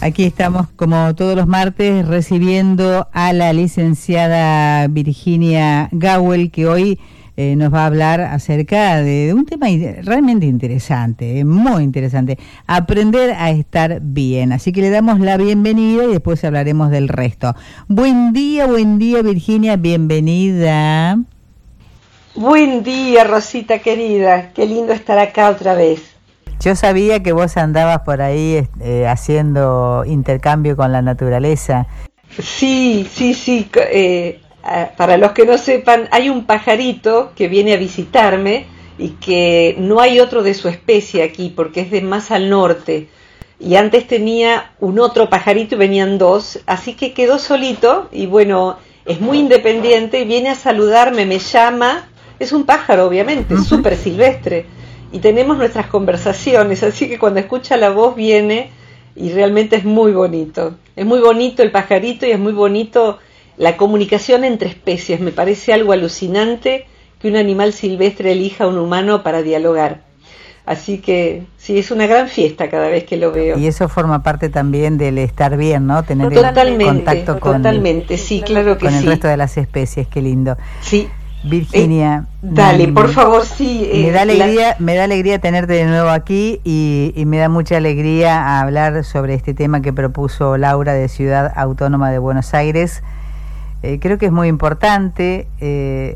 Aquí estamos como todos los martes recibiendo a la licenciada Virginia Gawel que hoy eh, nos va a hablar acerca de, un tema realmente interesante, eh, muy interesante, aprender a estar bien. Así que le damos la bienvenida y después hablaremos del resto. Buen día, buen día Virginia, bienvenida. Buen día Rosita querida, qué lindo estar acá otra vez. Yo sabía que vos andabas por ahí eh, haciendo intercambio con la naturaleza. Sí, sí, sí. Eh, para los que no sepan, hay un pajarito que viene a visitarme y que no hay otro de su especie aquí porque es de más al norte. Y antes tenía un otro pajarito y venían dos, así que quedó solito y bueno, es muy independiente, viene a saludarme, me llama. Es un pájaro, obviamente, súper silvestre y tenemos nuestras conversaciones, así que cuando escucha la voz viene y realmente es muy bonito. Es muy bonito el pajarito y es muy bonito la comunicación entre especies. Me parece algo alucinante que un animal silvestre elija a un humano para dialogar. Así que sí, es una gran fiesta cada vez que lo veo. Y eso forma parte también del estar bien, ¿no? Tener totalmente, contacto con, totalmente, sí, claro que con el resto de las especies, qué lindo. Sí, Virginia. Eh, dale, por favor, sí. me, da eh, alegría, me da alegría tenerte de nuevo aquí y, me da mucha alegría hablar sobre este tema que propuso Laura de Ciudad Autónoma de Buenos Aires. Eh, creo que es muy importante,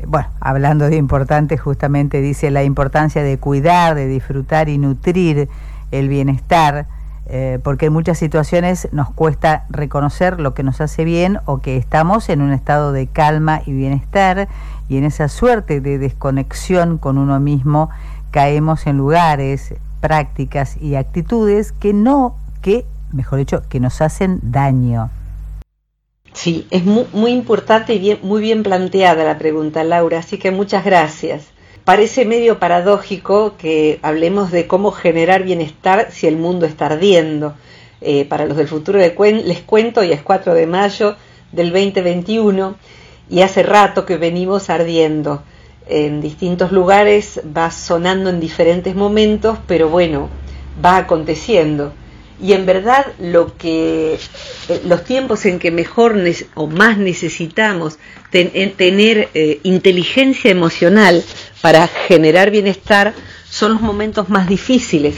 bueno, hablando de importante, justamente dice la importancia de cuidar, de disfrutar y nutrir el bienestar, porque en muchas situaciones nos cuesta reconocer lo que nos hace bien o que estamos en un estado de calma y bienestar y en esa suerte de desconexión con uno mismo caemos en lugares, prácticas y actitudes que no, que, mejor dicho, que nos hacen daño. Sí, es muy, muy importante y bien, muy bien planteada la pregunta, Laura, así que muchas gracias. Parece medio paradójico que hablemos de cómo generar bienestar si el mundo está ardiendo. Eh, para los del futuro les cuento, y es 4 de mayo del 2021, y hace rato que venimos ardiendo. En distintos lugares va sonando en diferentes momentos, pero bueno, va aconteciendo. Y en verdad lo que eh, los tiempos en que mejor o más necesitamos tener eh, inteligencia emocional para generar bienestar son los momentos más difíciles.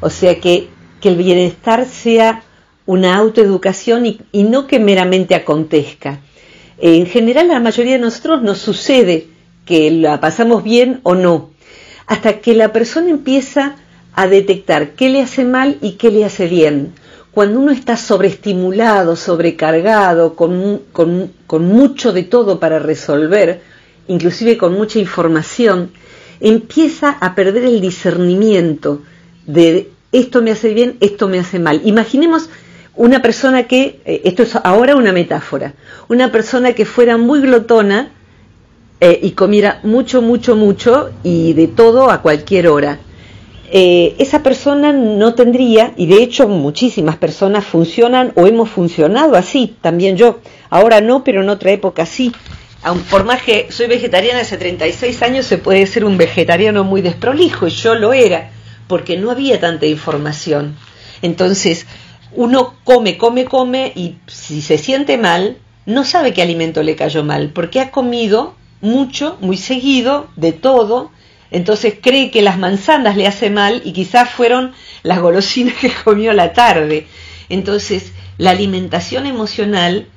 O sea que, que el bienestar sea una autoeducación y no que meramente acontezca. En general, la mayoría de nosotros nos sucede que la pasamos bien o no, hasta que la persona empieza a detectar qué le hace mal y qué le hace bien. Cuando uno está sobreestimulado, sobrecargado, con, con mucho de todo para resolver, inclusive con mucha información, empieza a perder el discernimiento de esto me hace bien, esto me hace mal. Imaginemos una persona que, eh, esto es ahora una metáfora, una persona que fuera muy glotona eh, y comiera mucho, mucho, mucho y de todo a cualquier hora. Eh, esa persona no tendría, y de hecho muchísimas personas funcionan o hemos funcionado así, también yo, ahora no, pero en otra época sí. por más que soy vegetariana hace 36 años, se puede ser un vegetariano muy desprolijo, y yo lo era, porque no había tanta información. Entonces, uno come, come, come y si se siente mal, no sabe qué alimento le cayó mal, porque ha comido mucho, muy seguido, de todo, entonces cree que las manzanas le hace mal y quizás fueron las golosinas que comió la tarde. Entonces, la alimentación emocional,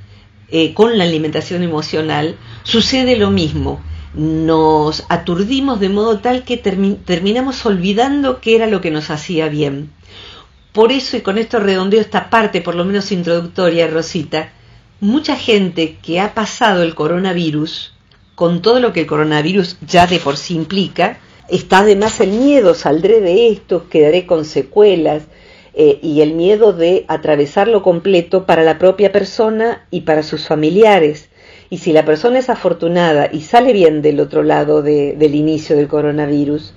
eh, con la alimentación emocional, sucede lo mismo. Nos aturdimos de modo tal que terminamos olvidando qué era lo que nos hacía bien. Por eso, y con esto redondeo esta parte, por lo menos introductoria, Rosita, mucha gente que ha pasado el coronavirus, con todo lo que el coronavirus ya de por sí implica, está además el miedo, saldré de esto, quedaré con secuelas, eh, y el miedo de atravesarlo completo para la propia persona y para sus familiares. Y si la persona es afortunada y sale bien del otro lado del inicio del coronavirus,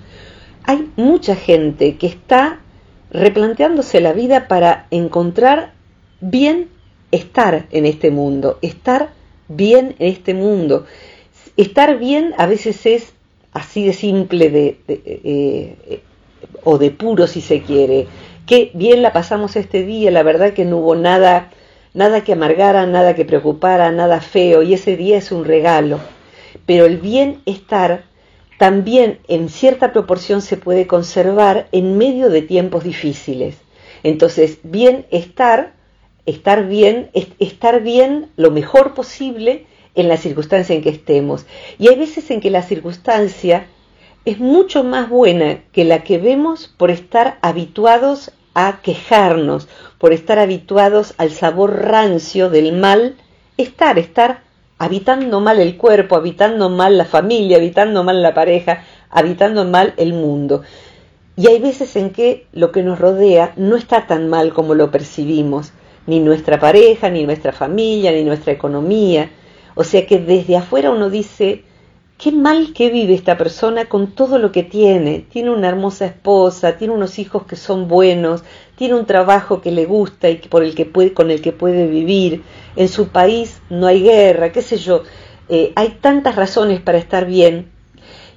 hay mucha gente que está replanteándose la vida para encontrar bien estar en este mundo, estar bien en este mundo. Estar bien a veces es así de simple de, eh, o de puro si se quiere. Qué bien la pasamos este día, la verdad que no hubo nada, nada que amargara, nada que preocupara, nada feo, y ese día es un regalo. Pero el bienestar también en cierta proporción se puede conservar en medio de tiempos difíciles. Entonces, bienestar, estar bien, estar bien lo mejor posible en la circunstancia en que estemos. Y hay veces en que la circunstancia es mucho más buena que la que vemos por estar habituados a quejarnos, por estar habituados al sabor rancio del mal, estar, estar habitando mal el cuerpo, habitando mal la familia, habitando mal la pareja, habitando mal el mundo. Y hay veces en que lo que nos rodea no está tan mal como lo percibimos, ni nuestra pareja, ni nuestra familia, ni nuestra economía. O sea que desde afuera uno dice, qué mal que vive esta persona con todo lo que tiene. Tiene una hermosa esposa, tiene unos hijos que son buenos, tiene un trabajo que le gusta y por el que puede, con el que puede vivir. En su país no hay guerra, qué sé yo. Eh, hay tantas razones para estar bien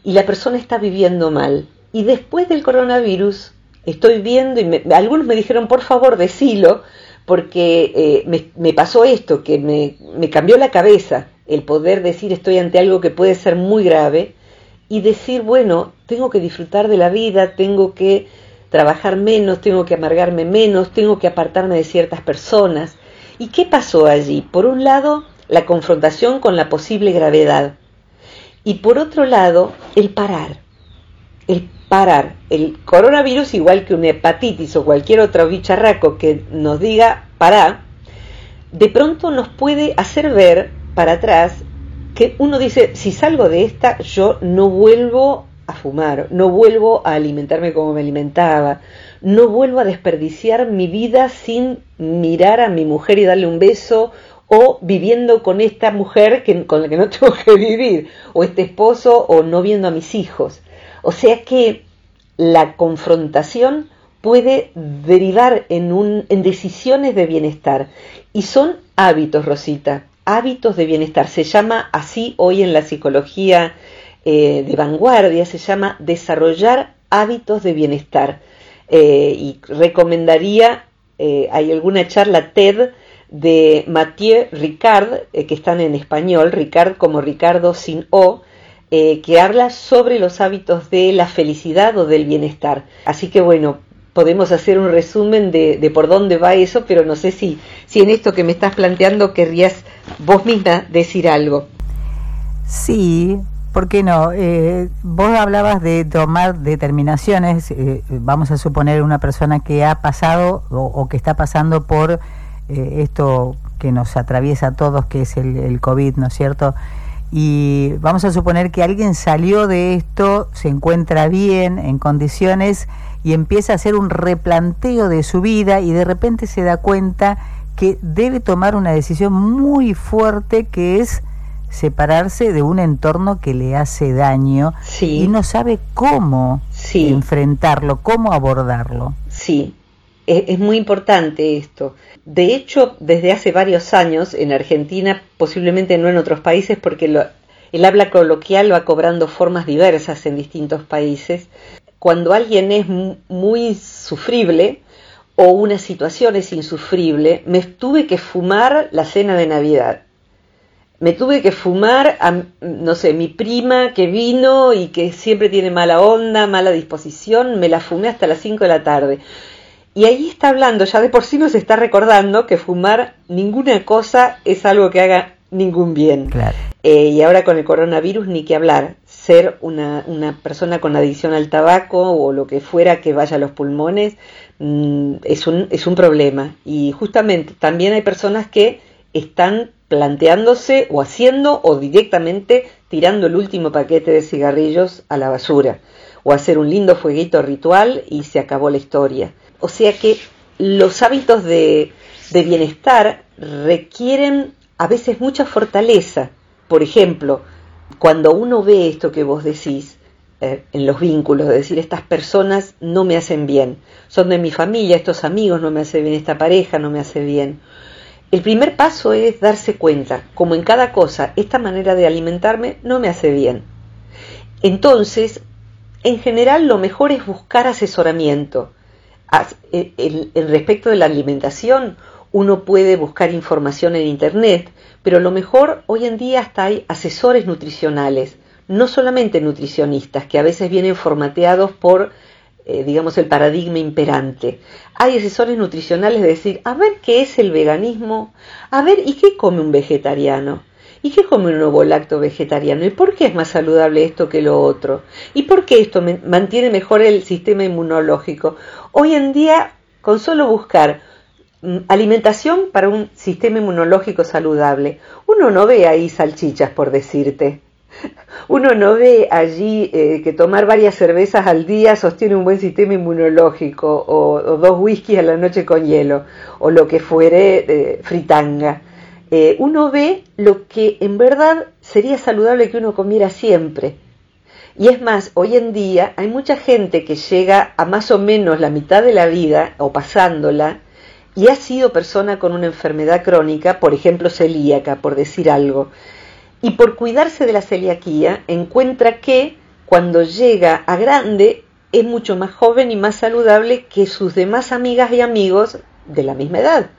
y la persona está viviendo mal. Y después del coronavirus estoy viendo y algunos me dijeron, por favor, decilo, porque eh, me, me, pasó esto, que me, me cambió la cabeza el poder decir estoy ante algo que puede ser muy grave y decir, bueno, tengo que disfrutar de la vida, tengo que trabajar menos, tengo que amargarme menos, tengo que apartarme de ciertas personas. ¿Y qué pasó allí? Por un lado, la confrontación con la posible gravedad y por otro lado, el parar. El parar. El coronavirus, igual que una hepatitis o cualquier otro bicharraco que nos diga para, de pronto nos puede hacer ver para atrás que uno dice, si salgo de esta, yo no vuelvo a fumar, no vuelvo a alimentarme como me alimentaba, no vuelvo a desperdiciar mi vida sin mirar a mi mujer y darle un beso o viviendo con esta mujer que, con la que no tengo que vivir, o este esposo, o no viendo a mis hijos. O sea que la confrontación puede derivar en, un, en decisiones de bienestar y son hábitos, Rosita hábitos de bienestar. Se llama así hoy en la psicología eh, de vanguardia, se llama desarrollar hábitos de bienestar. Eh, y recomendaría, eh, hay alguna charla TED de Mathieu Ricard, que están en español, Ricard como Ricardo sin O, que habla sobre los hábitos de la felicidad o del bienestar. Así que bueno, podemos hacer un resumen de, de, por dónde va eso, pero no sé si, si en esto que me estás planteando querrías vos misma decir algo. Sí, ¿por qué no? Eh, vos hablabas de tomar determinaciones, eh, vamos a suponer una persona que ha pasado o, que está pasando por eh, esto que nos atraviesa a todos, que es el COVID, ¿no es cierto? Y vamos a suponer que alguien salió de esto, se encuentra bien, en condiciones, y empieza a hacer un replanteo de su vida y de repente se da cuenta que debe tomar una decisión muy fuerte que es separarse de un entorno que le hace daño y no sabe cómo enfrentarlo, cómo abordarlo. Sí, es, muy importante esto. De hecho, desde hace varios años en Argentina, posiblemente no en otros países, porque el habla coloquial va cobrando formas diversas en distintos países. Cuando alguien es muy sufrible, o una situación es insufrible, me tuve que fumar la cena de Navidad. Me tuve que fumar a, no sé, mi prima que vino y que siempre tiene mala onda, mala disposición, me la fumé hasta las 5 de la tarde. Y ahí está hablando, ya de por sí nos está recordando que fumar ninguna cosa es algo que haga ningún bien. Eh, y ahora con el coronavirus ni que hablar. Ser una, una persona con adicción al tabaco o lo que fuera que vaya a los pulmones Mm, es, un, es un problema. Y justamente también hay personas que están planteándose o haciendo o directamente tirando el último paquete de cigarrillos a la basura o hacer un lindo fueguito ritual y se acabó la historia. O sea que los hábitos de, de bienestar requieren a veces mucha fortaleza por ejemplo, cuando uno ve esto que vos decís, eh, en los vínculos, de decir, estas personas no me hacen bien, son de mi familia, estos amigos no me hacen bien, esta pareja no me hace bien. El primer paso es darse cuenta, como en cada cosa, esta manera de alimentarme no me hace bien. Entonces, en general lo mejor es buscar asesoramiento. En respecto de la alimentación, uno puede buscar información en Internet, pero lo mejor hoy en día hasta hay asesores nutricionales no solamente nutricionistas, que a veces vienen formateados por, eh, digamos, el paradigma imperante. Hay asesores nutricionales de decir, a ver qué es el veganismo, a ver, ¿y qué come un vegetariano? ¿Y qué come un ovo lacto vegetariano? ¿Y por qué es más saludable esto que lo otro? ¿Y por qué esto mantiene mejor el sistema inmunológico? Hoy en día, con solo buscar mm, alimentación para un sistema inmunológico saludable, uno no ve ahí salchichas, por decirte uno no ve allí eh, que tomar varias cervezas al día sostiene un buen sistema inmunológico o, dos whiskies a la noche con hielo o lo que fuere eh, fritanga. Eh, uno ve lo que en verdad sería saludable que uno comiera siempre. Y es más, hoy en día hay mucha gente que llega a más o menos la mitad de la vida o pasándola y ha sido persona con una enfermedad crónica, por ejemplo celíaca, por decir algo y por cuidarse de la celiaquía encuentra que cuando llega a grande es mucho más joven y más saludable que sus demás amigas y amigos de la misma edad.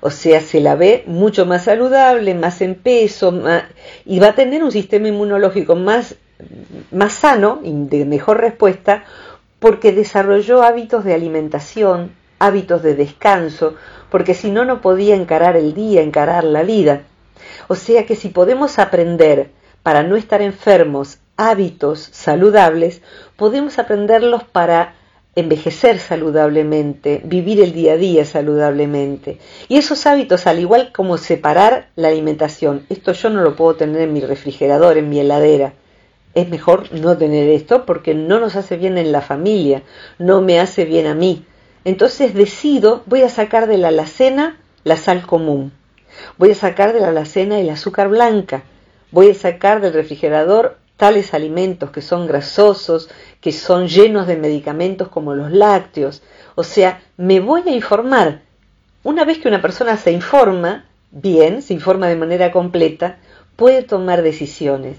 O sea, se la ve mucho más saludable, más en peso, y va a tener un sistema inmunológico más, más sano y de mejor respuesta porque desarrolló hábitos de alimentación, hábitos de descanso, porque si no, no podía encarar el día, encarar la vida. O sea que si podemos aprender para no estar enfermos hábitos saludables, podemos aprenderlos para envejecer saludablemente, vivir el día a día saludablemente. Y esos hábitos, al igual como separar la alimentación, esto yo no lo puedo tener en mi refrigerador, en mi heladera. Es mejor no tener esto porque no nos hace bien en la familia, no me hace bien a mí. Entonces decido, voy a sacar de la alacena la sal común. Voy a sacar de la alacena el azúcar blanca. Voy a sacar del refrigerador tales alimentos que son grasosos, que son llenos de medicamentos como los lácteos. O sea, me voy a informar. Una vez que una persona se informa, bien, se informa de manera completa, puede tomar decisiones.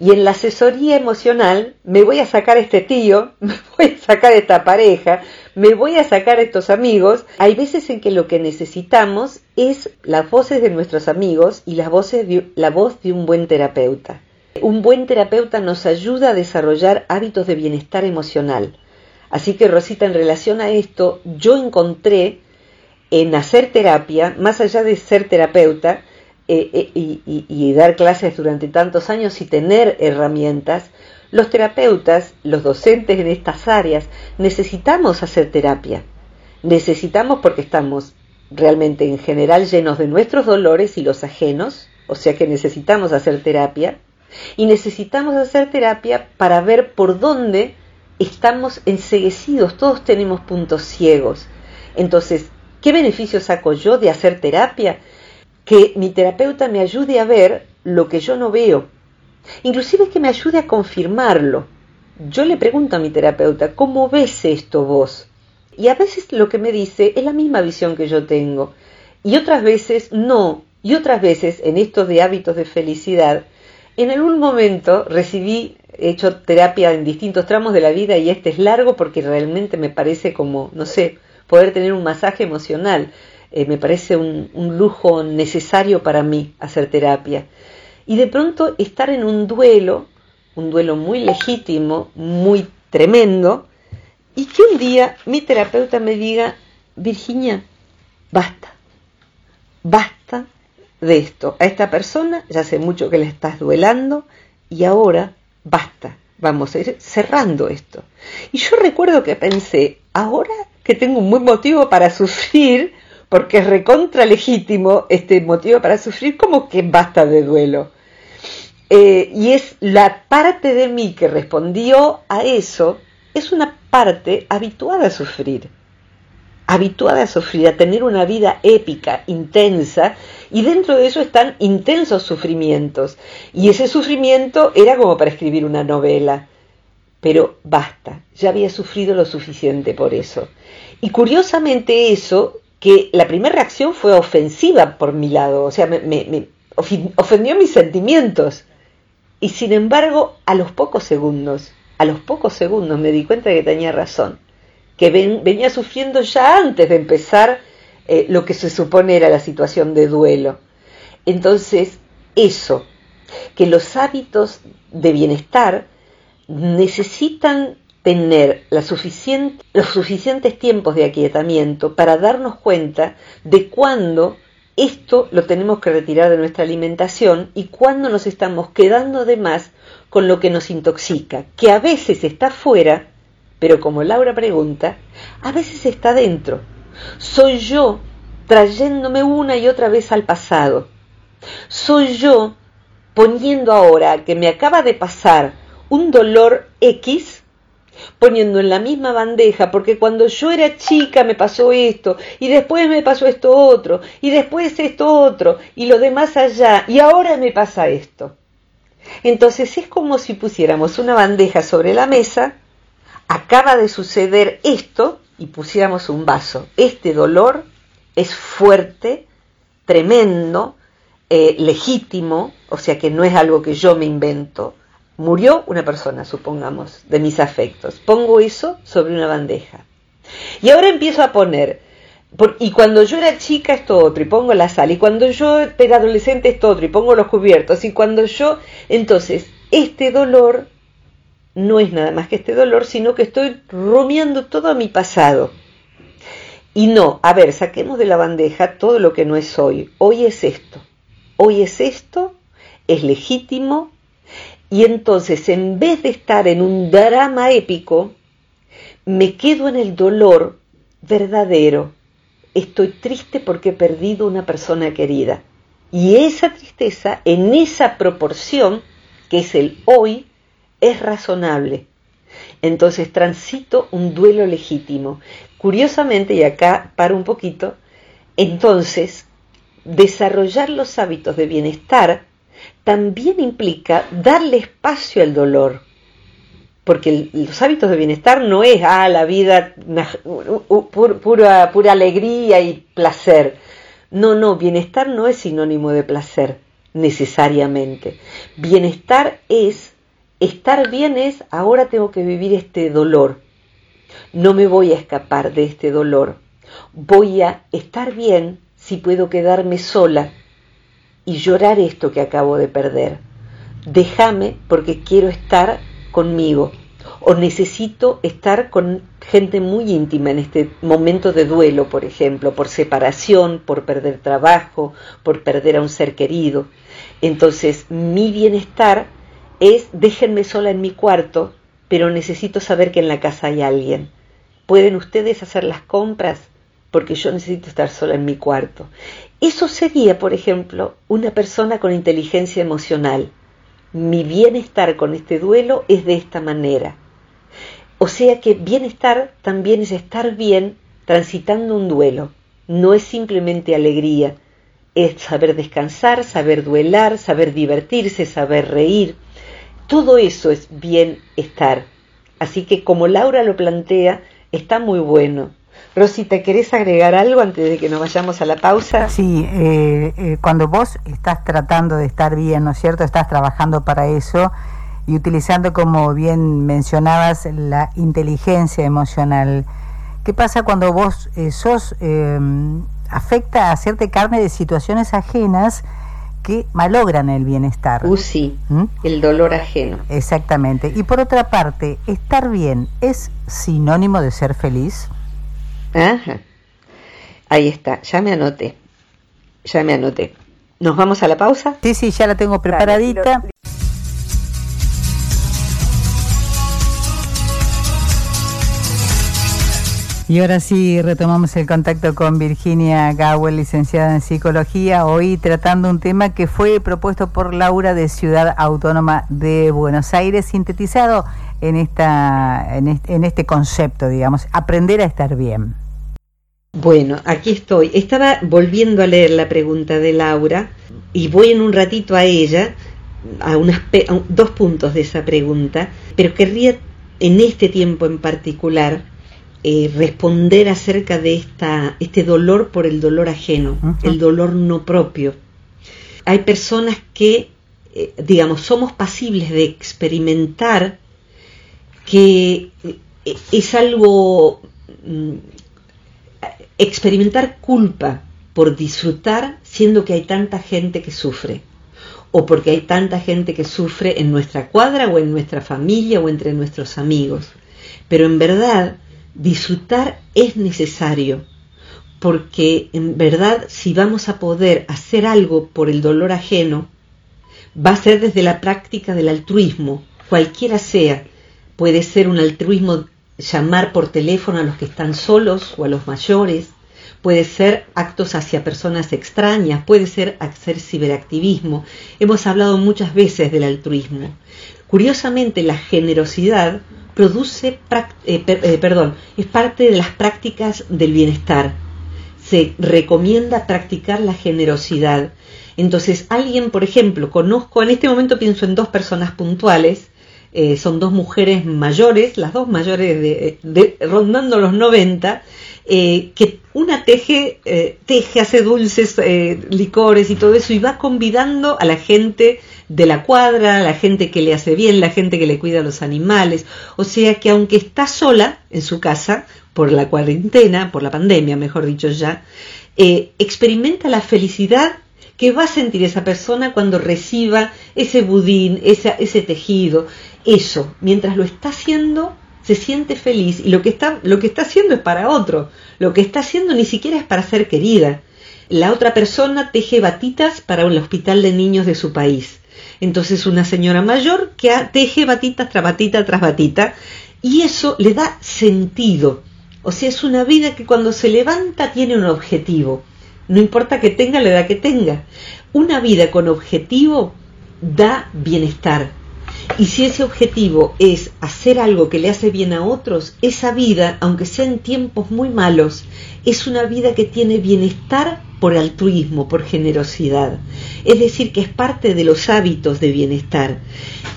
Y en la asesoría emocional me voy a sacar este tío, me voy a sacar esta pareja, me voy a sacar estos amigos. Hay veces en que lo que necesitamos es las voces de nuestros amigos y las voces la voz de un buen terapeuta. Un buen terapeuta nos ayuda a desarrollar hábitos de bienestar emocional. Así que Rosita, en relación a esto, yo encontré en hacer terapia, más allá de ser terapeuta, eh, eh, y, dar clases durante tantos años y tener herramientas, los terapeutas, los docentes en estas áreas, necesitamos hacer terapia. Necesitamos porque estamos realmente en general llenos de nuestros dolores y los ajenos, o sea que necesitamos hacer terapia, y necesitamos hacer terapia para ver por dónde estamos enseguecidos, todos tenemos puntos ciegos. Entonces, ¿qué beneficio saco yo de hacer terapia? Que mi terapeuta me ayude a ver lo que yo no veo, inclusive que me ayude a confirmarlo. Yo le pregunto a mi terapeuta, ¿cómo ves esto vos? Y a veces lo que me dice es la misma visión que yo tengo, y otras veces no, y otras veces en estos de hábitos de felicidad, en algún momento recibí, he hecho terapia en distintos tramos de la vida y este es largo porque realmente me parece como, no sé, poder tener un masaje emocional. Eh, me parece un, lujo necesario para mí hacer terapia. Y de pronto estar en un duelo, un duelo muy legítimo, muy tremendo, y que un día mi terapeuta me diga, Virginia, basta, basta de esto. A esta persona ya hace mucho que le estás duelando y ahora basta, vamos a ir cerrando esto. Y yo recuerdo que pensé, ahora que tengo un buen motivo para sufrir, porque es recontra legítimo este motivo para sufrir, como que basta de duelo. Eh, y es la parte de mí que respondió a eso, es una parte habituada a sufrir, habituada a sufrir, a tener una vida épica, intensa, Y dentro de eso están intensos sufrimientos. Y ese sufrimiento era como para escribir una novela. Pero basta, ya había sufrido lo suficiente por eso. Y curiosamente eso, que la primera reacción fue ofensiva por mi lado, o sea, me, me ofendió mis sentimientos. Y sin embargo, a los pocos segundos, a los pocos segundos me di cuenta de que tenía razón, que venía sufriendo ya antes de empezar eh, lo que se supone era la situación de duelo. Entonces, eso, que los hábitos de bienestar necesitan tener los suficientes tiempos de aquietamiento para darnos cuenta de cuándo esto lo tenemos que retirar de nuestra alimentación y cuándo nos estamos quedando de más con lo que nos intoxica, que a veces está fuera, pero como Laura pregunta, a veces está dentro. Soy yo trayéndome una y otra vez al pasado. Soy yo poniendo ahora que me acaba de pasar un dolor X, poniendo en la misma bandeja, porque cuando yo era chica me pasó esto, y después me pasó esto otro, y después esto otro, y lo demás allá, y ahora me pasa esto. Entonces es como si pusiéramos una bandeja sobre la mesa, acaba de suceder esto y pusiéramos un vaso. Este dolor es fuerte, tremendo, eh, legítimo, o sea que no es algo que yo me invento. Murió una persona, supongamos, de mis afectos. Pongo eso sobre una bandeja. Y ahora empiezo a poner y cuando yo era chica esto otro y pongo la sal y cuando yo era adolescente esto otro y pongo los cubiertos y cuando yo entonces este dolor no es nada más que este dolor sino que estoy rumiando todo mi pasado y no a ver saquemos de la bandeja todo lo que no es hoy hoy es esto hoy es esto es legítimo y entonces en vez de estar en un drama épico me quedo en el dolor verdadero estoy triste porque he perdido una persona querida. Y esa tristeza, en esa proporción, que es el hoy, es razonable. Entonces transito un duelo legítimo. Curiosamente, y acá paro un poquito, entonces desarrollar los hábitos de bienestar también implica darle espacio al dolor porque los hábitos de bienestar no es, ah, la vida, pura, pura alegría y placer. No, no, bienestar no es sinónimo de placer, necesariamente. Bienestar es, estar bien es, ahora tengo que vivir este dolor. No me voy a escapar de este dolor. Voy a estar bien si puedo quedarme sola y llorar esto que acabo de perder. Déjame porque quiero estar conmigo o necesito estar con gente muy íntima en este momento de duelo, por ejemplo, por separación, por perder trabajo, por perder a un ser querido. Entonces, mi bienestar es déjenme sola en mi cuarto, pero necesito saber que en la casa hay alguien. ¿Pueden ustedes hacer las compras? Porque yo necesito estar sola en mi cuarto. Eso sería, por ejemplo, una persona con inteligencia emocional mi bienestar con este duelo es de esta manera. O sea que bienestar también es estar bien transitando un duelo. No es simplemente alegría, es saber descansar, saber duelar, saber divertirse, saber reír. Todo eso es bienestar. Así que como Laura lo plantea, está muy bueno. Rosita, ¿querés agregar algo antes de que nos vayamos a la pausa? Sí, eh, eh, cuando vos estás tratando de estar bien, ¿no es cierto? Estás trabajando para eso y utilizando, como bien mencionabas, la inteligencia emocional. ¿Qué pasa cuando vos eh, sos, afecta a hacerte carne de situaciones ajenas que malogran el bienestar? Uh, sí, ¿Mm? el dolor ajeno. Exactamente. Y por otra parte, ¿estar bien es sinónimo de ser feliz? Ajá. Ahí está, ya me anoté. Ya me anoté. ¿Nos vamos a la pausa? Sí, sí, ya la tengo preparadita. Y ahora sí retomamos el contacto con Virginia Gawel, licenciada en psicología, hoy tratando un tema que fue propuesto por Laura de Ciudad Autónoma de Buenos Aires, sintetizado en, esta, en, este, concepto, digamos, aprender a estar bien. Bueno, aquí estoy. Estaba volviendo a leer la pregunta de Laura y voy en un ratito a ella, a, unas, dos puntos de esa pregunta, pero querría en este tiempo en particular eh, responder acerca de esta, este dolor por el dolor ajeno, el dolor no propio. Hay personas que, eh, digamos, somos pasibles de experimentar que eh, es algo mm, experimentar culpa por disfrutar siendo que hay tanta gente que sufre o porque hay tanta gente que sufre en nuestra cuadra o en nuestra familia o entre nuestros amigos. Pero en verdad disfrutar es necesario porque en verdad si vamos a poder hacer algo por el dolor ajeno, va a ser desde la práctica del altruismo, cualquiera sea. Puede ser un altruismo llamar por teléfono a los que están solos o a los mayores, puede ser actos hacia personas extrañas, puede ser hacer ciberactivismo. Hemos hablado muchas veces del altruismo. Curiosamente, la generosidad produce, eh, eh, perdón, es parte de las prácticas del bienestar. Se recomienda practicar la generosidad. Entonces, alguien, por ejemplo, conozco, en este momento pienso en dos personas puntuales, eh, son dos mujeres mayores, las dos mayores de, rondando los 90, eh, que una teje, eh, teje, hace dulces, licores y todo eso, y va convidando a la gente de la cuadra, a la gente que le hace bien, la gente que le cuida a los animales. O sea que aunque está sola en su casa, por la cuarentena, por la pandemia, mejor dicho ya, experimenta la felicidad que va a sentir esa persona cuando reciba ese budín, ese tejido, eso, mientras lo está haciendo, se siente feliz y lo que está, lo que está haciendo es para otro, lo que está haciendo ni siquiera es para ser querida. La otra persona teje batitas para el hospital de niños de su país. Entonces una señora mayor que teje batitas tras batita tras batita y eso le da sentido. O sea, es una vida que cuando se levanta tiene un objetivo. No importa que tenga la edad que tenga. Una vida con objetivo da bienestar, y si ese objetivo es hacer algo que le hace bien a otros, esa vida, aunque sea en tiempos muy malos, es una vida que tiene bienestar por altruismo, por generosidad. Es decir, que es parte de los hábitos de bienestar.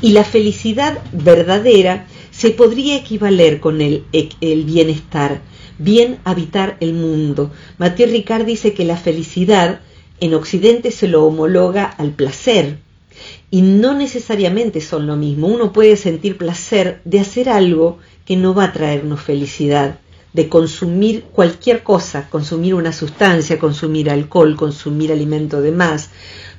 Y la felicidad verdadera se podría equivaler con el, el bienestar, bien habitar el mundo. Mathieu Ricard dice que la felicidad en Occidente se lo homologa al placer, y no necesariamente son lo mismo. Uno puede sentir placer de hacer algo que no va a traernos felicidad, de consumir cualquier cosa, consumir una sustancia, consumir alcohol, consumir alimento de más.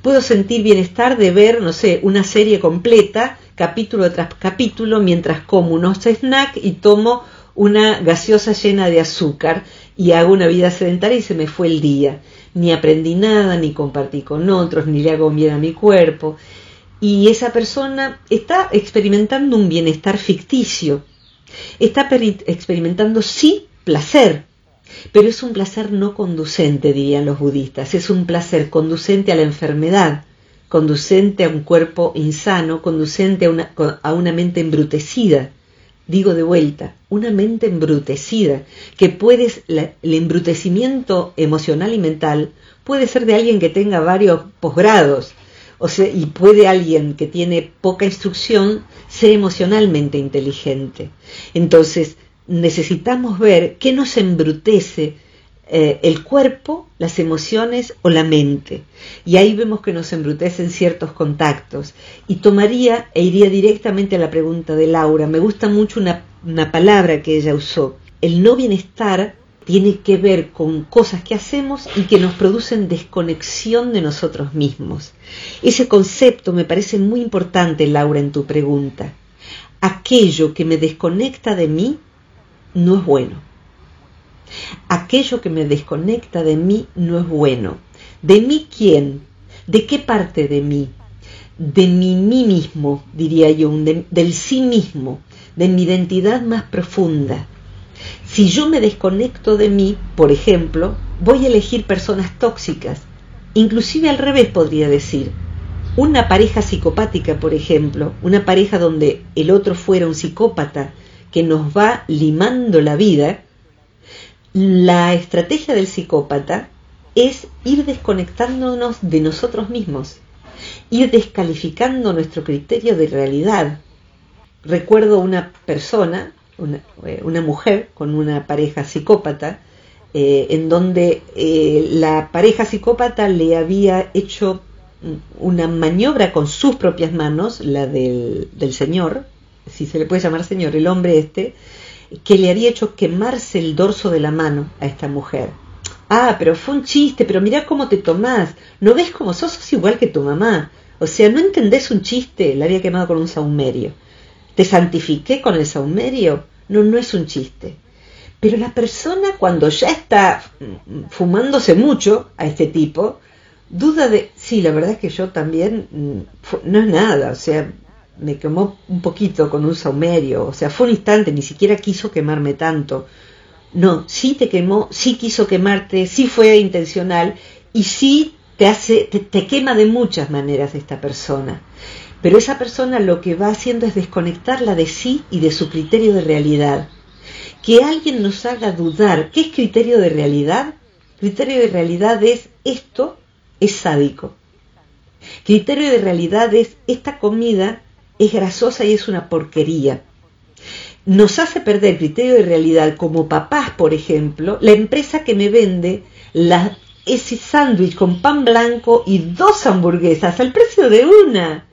Puedo sentir bienestar de ver, no sé, una serie completa, capítulo tras capítulo, mientras como unos snacks y tomo una gaseosa llena de azúcar y hago una vida sedentaria y se me fue el día. Ni aprendí nada, ni compartí con otros, ni le hago bien a mi cuerpo y esa persona está experimentando un bienestar ficticio, está experimentando sí placer, pero es un placer no conducente, dirían los budistas, es un placer conducente a la enfermedad, conducente a un cuerpo insano, conducente a una, a una mente embrutecida. Digo de vuelta, una mente embrutecida, que puede, el embrutecimiento emocional y mental puede ser de alguien que tenga varios posgrados, y puede alguien que tiene poca instrucción ser emocionalmente inteligente. Entonces, necesitamos ver qué nos embrutece eh, el cuerpo, las emociones o la mente. Y ahí vemos que nos embrutecen ciertos contactos. Y tomaría e iría directamente a la pregunta de Laura. Me gusta mucho una palabra que ella usó. El no bienestar tiene que ver con cosas que hacemos y que nos producen desconexión de nosotros mismos. Ese concepto me parece muy importante, Laura, en tu pregunta. Aquello que me desconecta de mí no es bueno. Aquello que me desconecta de mí no es bueno. ¿De mí quién? ¿De qué parte de mí? De mí mismo, diría yo, del sí mismo, de mi identidad más profunda si yo me desconecto de mí, por ejemplo, voy a elegir personas tóxicas. Inclusive al revés podría decir. Una pareja psicopática, por ejemplo, una pareja donde el otro fuera un psicópata que nos va limando la vida, La estrategia del psicópata es ir desconectándonos de nosotros mismos, ir descalificando nuestro criterio de realidad. Recuerdo una persona, una, eh, mujer con una pareja psicópata, eh, en donde eh, la pareja psicópata le había hecho una maniobra con sus propias manos, la del, del señor, si se le puede llamar señor, el hombre este, que le había hecho quemarse el dorso de la mano a esta mujer. Ah, pero fue un chiste, pero mirá cómo te tomás. ¿No ves cómo sos? Sos igual que tu mamá. O sea, ¿no entendés un chiste? La había quemado con un saumerio. ¿Te santifiqué con el saumerio? No, no es un chiste. Pero la persona cuando ya está fumándose mucho a este tipo, duda de, sí, la verdad es que yo también, mm, no es nada, o sea, me quemó un poquito con un saumerio, o sea, fue un instante, ni siquiera quiso quemarme tanto. No, sí te quemó, sí quiso quemarte, sí fue intencional y sí te hace, te, quema de muchas maneras esta persona. Pero esa persona lo que va haciendo es desconectarla de sí y de su criterio de realidad. Que alguien nos haga dudar, ¿qué es criterio de realidad? Criterio de realidad es esto es sádico. Criterio de realidad es esta comida es grasosa y es una porquería. Nos hace perder criterio de realidad como papás, por ejemplo, la empresa que me vende ese sándwich con pan blanco y dos hamburguesas al precio de una.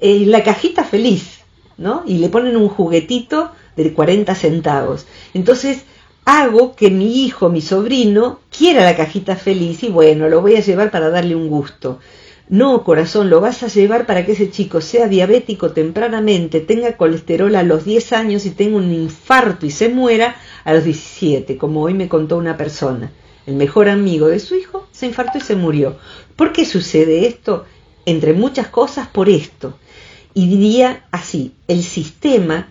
Eh, la cajita feliz, ¿no? Y le ponen un juguetito de 40 centavos. Entonces, hago que mi hijo, mi sobrino, quiera la cajita feliz y bueno, lo voy a llevar para darle un gusto. No, corazón, lo vas a llevar para que ese chico sea diabético tempranamente, tenga colesterol a los 10 años y tenga un infarto y se muera a los 17, como hoy me contó una persona. El mejor amigo de su hijo se infartó y se murió. ¿Por qué sucede esto? Entre muchas cosas, por esto. Y diría así, el sistema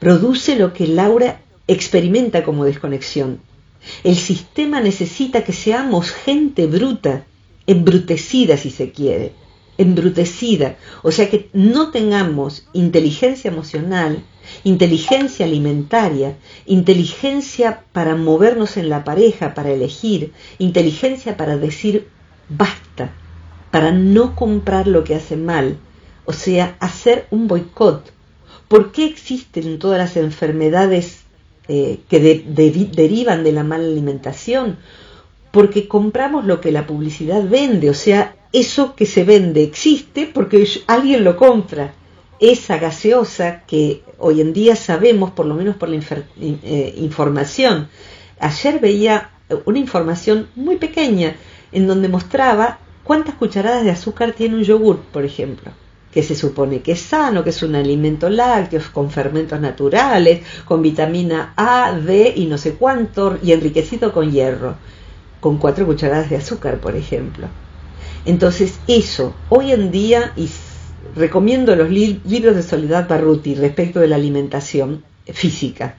produce lo que Laura experimenta como desconexión. El sistema necesita que seamos gente bruta, embrutecida si se quiere, embrutecida, o sea que no tengamos inteligencia emocional, inteligencia alimentaria, inteligencia para movernos en la pareja, para elegir, inteligencia para decir basta, para no comprar lo que hace mal, o sea, hacer un boicot. ¿Por qué existen todas las enfermedades eh, que derivan de la mala alimentación? Porque compramos lo que la publicidad vende, o sea, eso que se vende existe porque alguien lo compra. Esa gaseosa que hoy en día sabemos, por lo menos por la eh, información. Ayer veía una información muy pequeña en donde mostraba cuántas cucharadas de azúcar tiene un yogur, por ejemplo, que se supone que es sano, que es un alimento lácteo, con fermentos naturales, con vitamina A, D y no sé cuánto, y enriquecido con hierro con cuatro cucharadas de azúcar, por ejemplo. Entonces, eso, hoy en día, y recomiendo los libros de Soledad Barruti respecto de la alimentación física.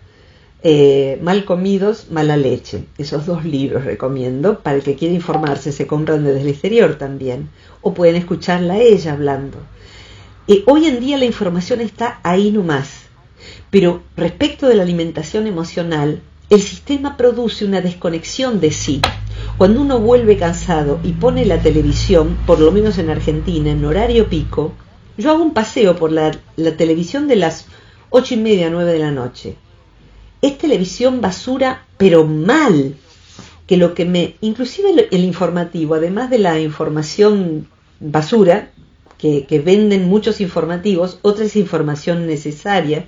Eh, mal comidos, mala leche. Esos dos libros recomiendo. Para el que quiera informarse, se compran desde el exterior también. O pueden escucharla a ella hablando. Eh, hoy en día la información está ahí nomás. Pero respecto de la alimentación emocional, el sistema produce una desconexión de sí. Cuando uno vuelve cansado y pone la televisión, por lo menos en Argentina, en horario pico, yo hago un paseo por la, televisión de las ocho y media, nueve de la noche. Es televisión basura, pero mal. Que lo que me, inclusive el, informativo, además de la información basura, que, que venden muchos informativos, otra es información necesaria,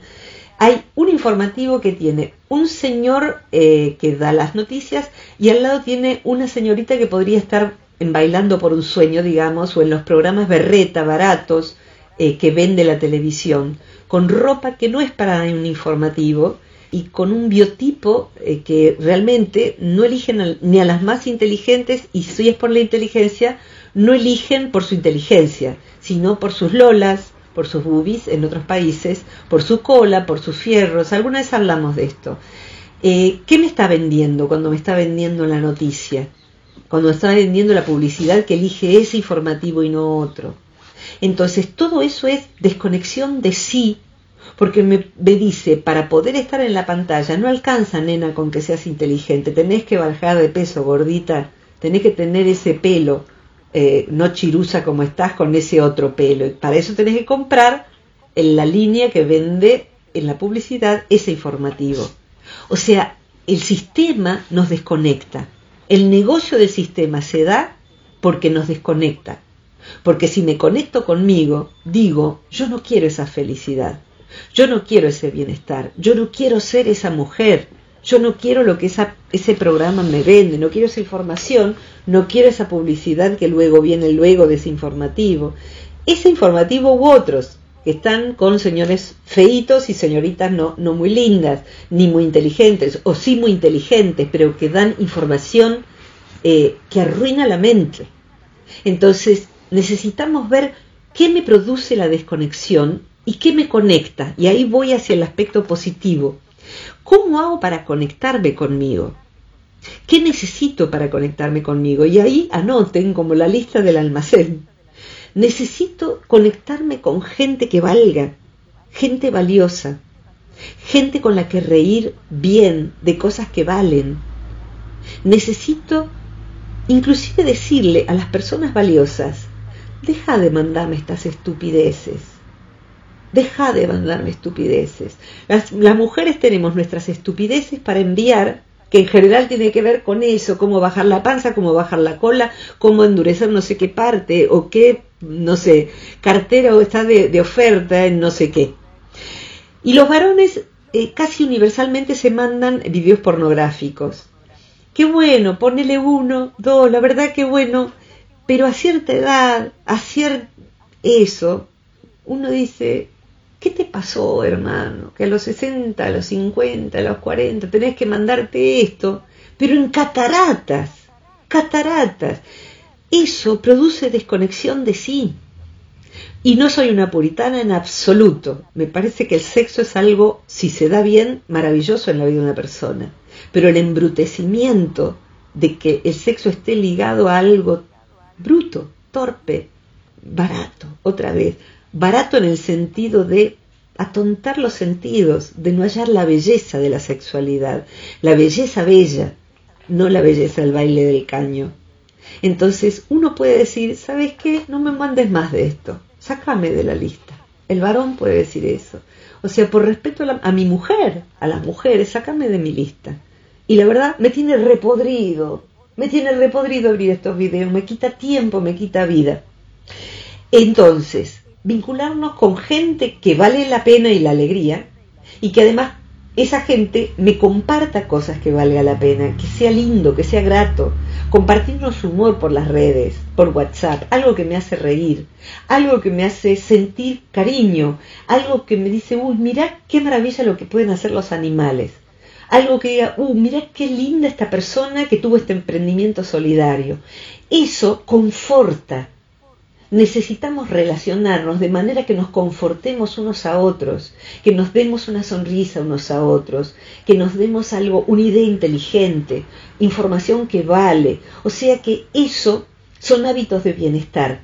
hay un informativo que tiene un señor eh, que da las noticias y al lado tiene una señorita que podría estar en bailando por un sueño, digamos, o en los programas berreta baratos eh, que vende la televisión, con ropa que no es para un informativo y con un biotipo eh, que realmente no eligen ni a las más inteligentes y si es por la inteligencia, no eligen por su inteligencia, sino por sus lolas, por sus boobies en otros países, por su cola, por sus fierros. Alguna vez hablamos de esto. Eh, ¿Qué me está vendiendo cuando me está vendiendo la noticia? Cuando está vendiendo la publicidad que elige ese informativo y no otro. Entonces todo eso es desconexión de sí porque me, me, dice, para poder estar en la pantalla, no alcanza, nena, con que seas inteligente, tenés que bajar de peso, gordita, tenés que tener ese pelo, eh, no chirusa como estás con ese otro pelo. Para eso tenés que comprar en la línea que vende en la publicidad ese informativo. O sea, el sistema nos desconecta. El negocio del sistema se da porque nos desconecta. Porque si me conecto conmigo, digo, yo no quiero esa felicidad, yo no quiero ese bienestar, yo no quiero ser esa mujer, yo no quiero lo que ese programa me vende, no quiero esa información, no quiero esa publicidad que luego viene luego de ese informativo. Ese informativo u otros, que están con señores feitos y señoritas no, no muy lindas, ni muy inteligentes, o sí muy inteligentes, pero que dan información eh, que arruina la mente. Entonces, necesitamos ver qué me produce la desconexión y qué me conecta. Y ahí voy hacia el aspecto positivo. ¿Cómo hago para conectarme conmigo? ¿Qué necesito para conectarme conmigo? Y ahí anoten como la lista del almacén Necesito conectarme con gente que valga, gente valiosa, gente con la que reír bien de cosas que valen. Necesito inclusive decirle a las personas valiosas, deja de mandarme estas estupideces. Deja de mandarme estupideces. Las, mujeres tenemos nuestras estupideces para enviar que en general tiene que ver con eso, cómo bajar la panza, cómo bajar la cola, cómo endurecer no sé qué parte o qué, no sé, cartera o está de, oferta en no sé qué. Y los varones eh, casi universalmente se mandan videos pornográficos. Qué bueno, ponele uno, dos, la verdad que bueno, pero a cierta edad, a cierto eso, uno dice, ¿Qué te pasó, hermano? Que a los 60, a los 50, a los 40 tenés que mandarte esto, pero en cataratas, cataratas. Eso produce desconexión de sí. Y no soy una puritana en absoluto. Me parece que el sexo es algo, si se da bien, maravilloso en la vida de una persona. Pero el embrutecimiento de que el sexo esté ligado a algo bruto, torpe, barato, otra vez, barato en el sentido de atontar los sentidos, de no hallar la belleza de la sexualidad, la belleza bella, no la belleza del baile del caño. Entonces uno puede decir, ¿sabes qué? No me mandes más de esto, sácame de la lista. El varón puede decir eso. O sea, por respeto a, mi mujer, a las mujeres, sácame de mi lista. Y la verdad, me tiene repodrido, me tiene repodrido abrir estos videos, me quita tiempo, me quita vida. Entonces, vincularnos con gente que vale la pena y la alegría y que además esa gente me comparta cosas que valga la pena, que sea lindo, que sea grato, compartirnos humor por las redes, por WhatsApp, algo que me hace reír, algo que me hace sentir cariño, algo que me dice, uy, mira qué maravilla lo que pueden hacer los animales, algo que diga, uy, mira qué linda esta persona que tuvo este emprendimiento solidario. Eso conforta, necesitamos relacionarnos de manera que nos confortemos unos a otros, que nos demos una sonrisa unos a otros, que nos demos algo, una idea inteligente, información que vale. O sea que eso son hábitos de bienestar.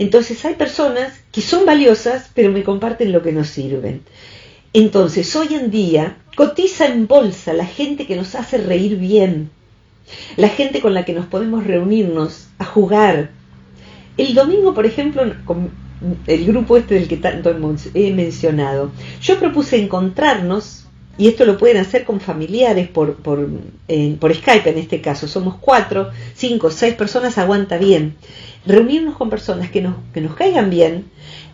Entonces hay personas que son valiosas, pero me comparten lo que nos sirven. Entonces hoy en día cotiza en bolsa la gente que nos hace reír bien, la gente con la que nos podemos reunirnos a jugar, el domingo, por ejemplo, con el grupo este del que tanto he mencionado, yo propuse encontrarnos, y esto lo pueden hacer con familiares por, por, por Skype en este caso, somos cuatro, cinco, seis personas, aguanta bien, reunirnos con personas que nos, que nos caigan bien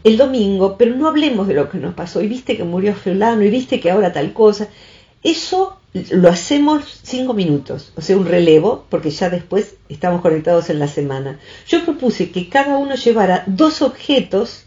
el domingo, pero no hablemos de lo que nos pasó, y viste que murió fulano, y viste que ahora tal cosa, eso lo hacemos cinco minutos, o sea, un relevo, porque ya después estamos conectados en la semana. Yo propuse que cada uno llevara dos objetos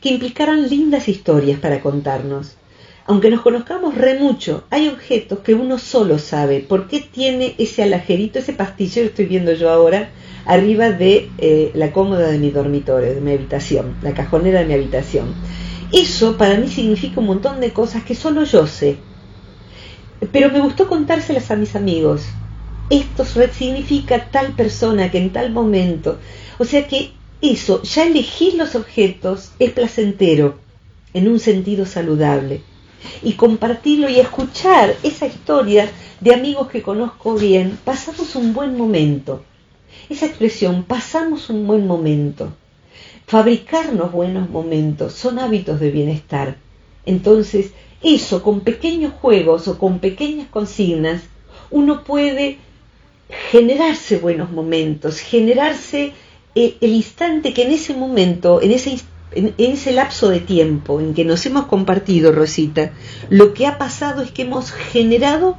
que implicaran lindas historias para contarnos. Aunque nos conozcamos re mucho, hay objetos que uno solo sabe por qué tiene ese alajerito, ese pastillero estoy viendo yo ahora, arriba de eh, la cómoda de mi dormitorio, de mi habitación, la cajonera de mi habitación. Eso para mí significa un montón de cosas que solo yo sé pero me gustó contárselas a mis amigos. Esto significa tal persona que en tal momento. O sea que eso, ya elegir los objetos es placentero. en un sentido saludable y compartirlo y escuchar esa historia de amigos que conozco bien, pasamos un buen momento. Esa expresión, pasamos un buen momento. Fabricarnos buenos momentos son hábitos de bienestar. Entonces, eso con pequeños juegos o con pequeñas consignas, uno puede generarse buenos momentos, generarse el, instante que en ese momento, en ese, en ese lapso de tiempo en que nos hemos compartido, Rosita, lo que ha pasado es que hemos generado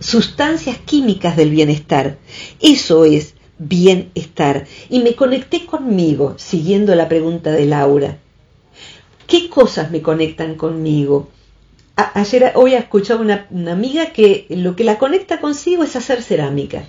sustancias químicas del bienestar. Eso es bienestar. Y me conecté conmigo, siguiendo la pregunta de Laura. ¿Qué cosas me conectan conmigo? Ayer, hoy he escuchado una, una amiga que lo que la conecta consigo es hacer cerámica.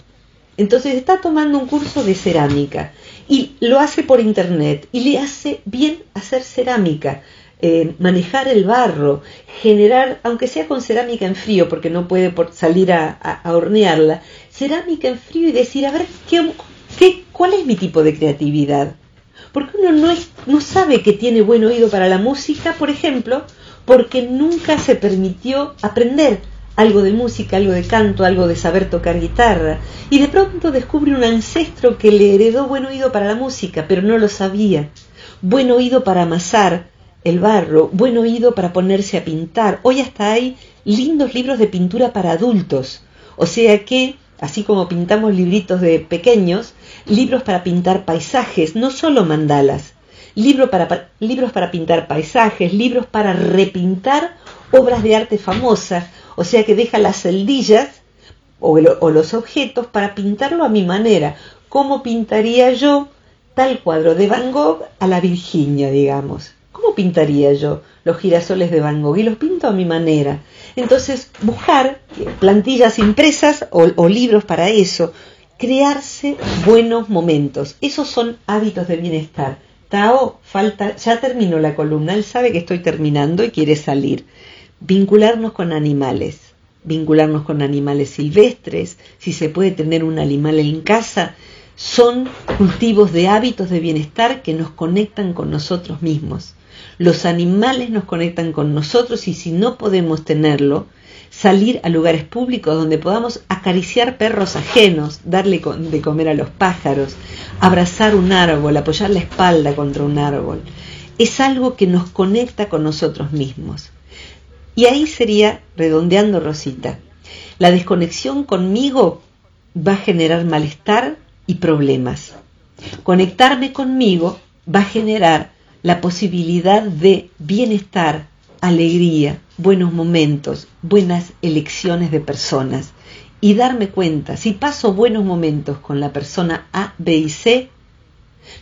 Entonces está tomando un curso de cerámica y lo hace por internet y le hace bien hacer cerámica, eh, manejar el barro, generar, aunque sea con cerámica en frío, porque no puede salir a, hornearla, cerámica en frío y decir, a ver, ¿qué, qué, ¿cuál es mi tipo de creatividad? Porque uno no, es, no sabe que tiene buen oído para la música, por ejemplo, porque nunca se permitió aprender algo de música, algo de canto, algo de saber tocar guitarra, y de pronto descubre un ancestro que le heredó buen oído para la música, pero no lo sabía, buen oído para amasar el barro, buen oído para ponerse a pintar. Hoy hasta hay lindos libros de pintura para adultos, o sea que, así como pintamos libritos de pequeños, libros para pintar paisajes, no solo mandalas, libros para, pintar paisajes, libros para repintar obras de arte famosas, o sea que deja las celdillas o, los objetos para pintarlo a mi manera. ¿Cómo pintaría yo tal cuadro de Van Gogh a la Virginia, digamos? ¿Cómo pintaría yo los girasoles de Van Gogh? Y los pinto a mi manera. Entonces, buscar plantillas impresas o, o libros para eso, crearse buenos momentos. Esos son hábitos de bienestar. Tao, falta, ya terminó la columna, él sabe que estoy terminando y quiere salir vincularnos con animales, vincularnos con animales silvestres, si se puede tener un animal en casa, son cultivos de hábitos de bienestar que nos conectan con nosotros mismos. Los animales nos conectan con nosotros y si no podemos tenerlo, salir a lugares públicos donde podamos acariciar perros ajenos, darle de comer a los pájaros, abrazar un árbol, apoyar la espalda contra un árbol. Es algo que nos conecta con nosotros mismos. Y ahí sería, redondeando Rosita, la desconexión conmigo va a generar malestar y problemas. Conectarme conmigo va a generar la posibilidad de bienestar, alegría, buenos momentos, buenas elecciones de personas. Y darme cuenta, si paso buenos momentos con la persona A, B y C,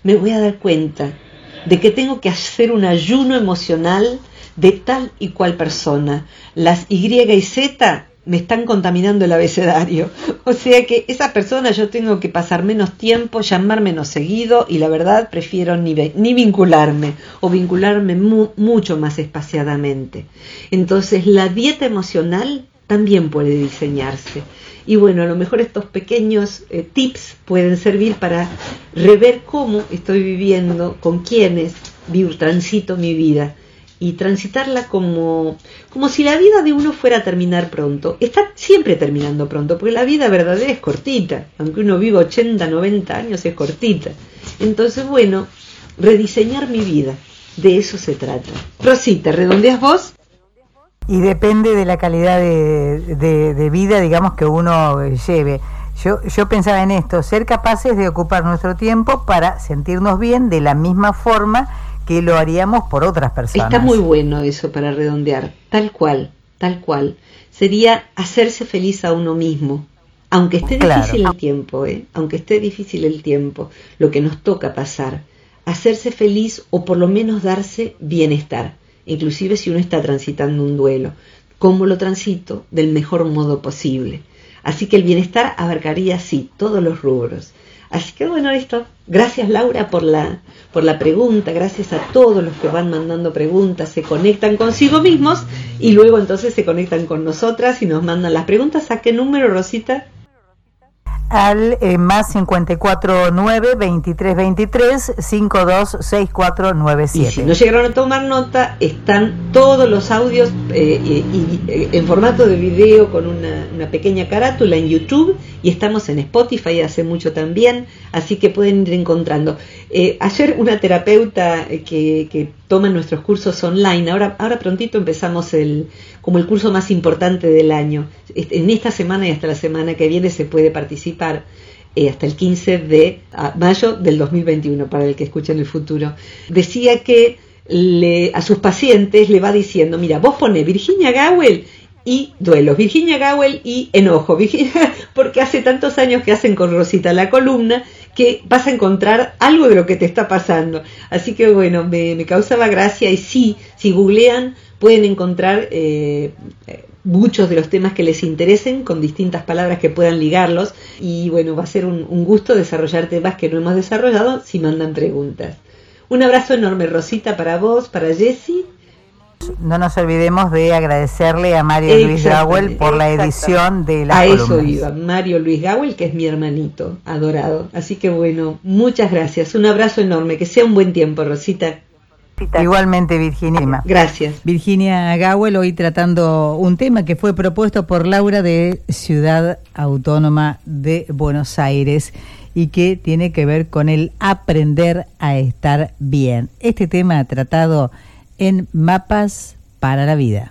me voy a dar cuenta de que tengo que hacer un ayuno emocional de tal y cual persona. Las Y y Z me están contaminando el abecedario. O sea que esa persona yo tengo que pasar menos tiempo, llamar menos seguido y la verdad prefiero ni, ni vincularme o vincularme mucho más espaciadamente. Entonces la dieta emocional también puede diseñarse. Y bueno, a lo mejor estos pequeños eh, tips pueden servir para rever cómo estoy viviendo, con quiénes vivo, transito mi vida y transitarla como, como si la vida de uno fuera a terminar pronto. Está siempre terminando pronto, porque la vida verdadera es cortita, aunque uno viva 80, 90 años es cortita. Entonces, bueno, rediseñar mi vida, de eso se trata. Rosita, ¿redondeas vos? Y depende de la calidad de, de, vida, digamos, que uno lleve. Yo, yo pensaba en esto, ser capaces de ocupar nuestro tiempo para sentirnos bien de la misma forma que lo haríamos por otras personas. Está muy bueno eso para redondear, tal cual, tal cual. Sería hacerse feliz a uno mismo, aunque esté difícil el tiempo, ¿eh? aunque esté difícil el tiempo, lo que nos toca pasar, hacerse feliz o por lo menos darse bienestar, inclusive si uno está transitando un duelo. ¿Cómo lo transito? Del mejor modo posible. Así que el bienestar abarcaría, sí, todos los rubros. Así que bueno, esto. Gracias Laura por la, por la pregunta, gracias a todos los que van mandando preguntas, se conectan consigo mismos y luego entonces se conectan con nosotras y nos mandan las preguntas. ¿A qué número, Rosita? Al eh, más 549 2323 526497. Y si no llegaron a tomar nota, están todos los audios eh, eh, en formato de video con una, pequeña carátula en YouTube y estamos en Spotify hace mucho también, así que pueden ir encontrando. Ayer una terapeuta que, que toma nuestros cursos online, ahora, ahora prontito empezamos el, como el curso más importante del año. En esta semana y hasta la semana que viene se puede participar eh, hasta el 15 de mayo del 2021 para el que escuche en el futuro. Decía que le, a sus pacientes le va diciendo, mira, vos pone Virginia Gowell y duelos, Virginia Gowell y enojo, porque hace tantos años que hacen con Rosita la columna que vas a encontrar algo de lo que te está pasando. Así que bueno, me, me causaba gracia y sí, si googlean pueden encontrar eh, muchos de los temas que les interesen con distintas palabras que puedan ligarlos y bueno, va a ser un, gusto desarrollar temas que no hemos desarrollado si mandan preguntas. Un abrazo enorme Rosita para vos, para Jessy. No nos olvidemos de agradecerle a Mario Luis Gawel por la edición de la A eso iba, Mario Luis Gawel, que es mi hermanito adorado. Así que bueno, muchas gracias. Un abrazo enorme. Que sea un buen tiempo, Rosita. Igualmente, Virginia. Gracias. Virginia Gawel, hoy tratando un tema que fue propuesto por Laura de Ciudad Autónoma de Buenos Aires y que tiene que ver con el aprender a estar bien. Este tema tratado en Mapas para la Vida.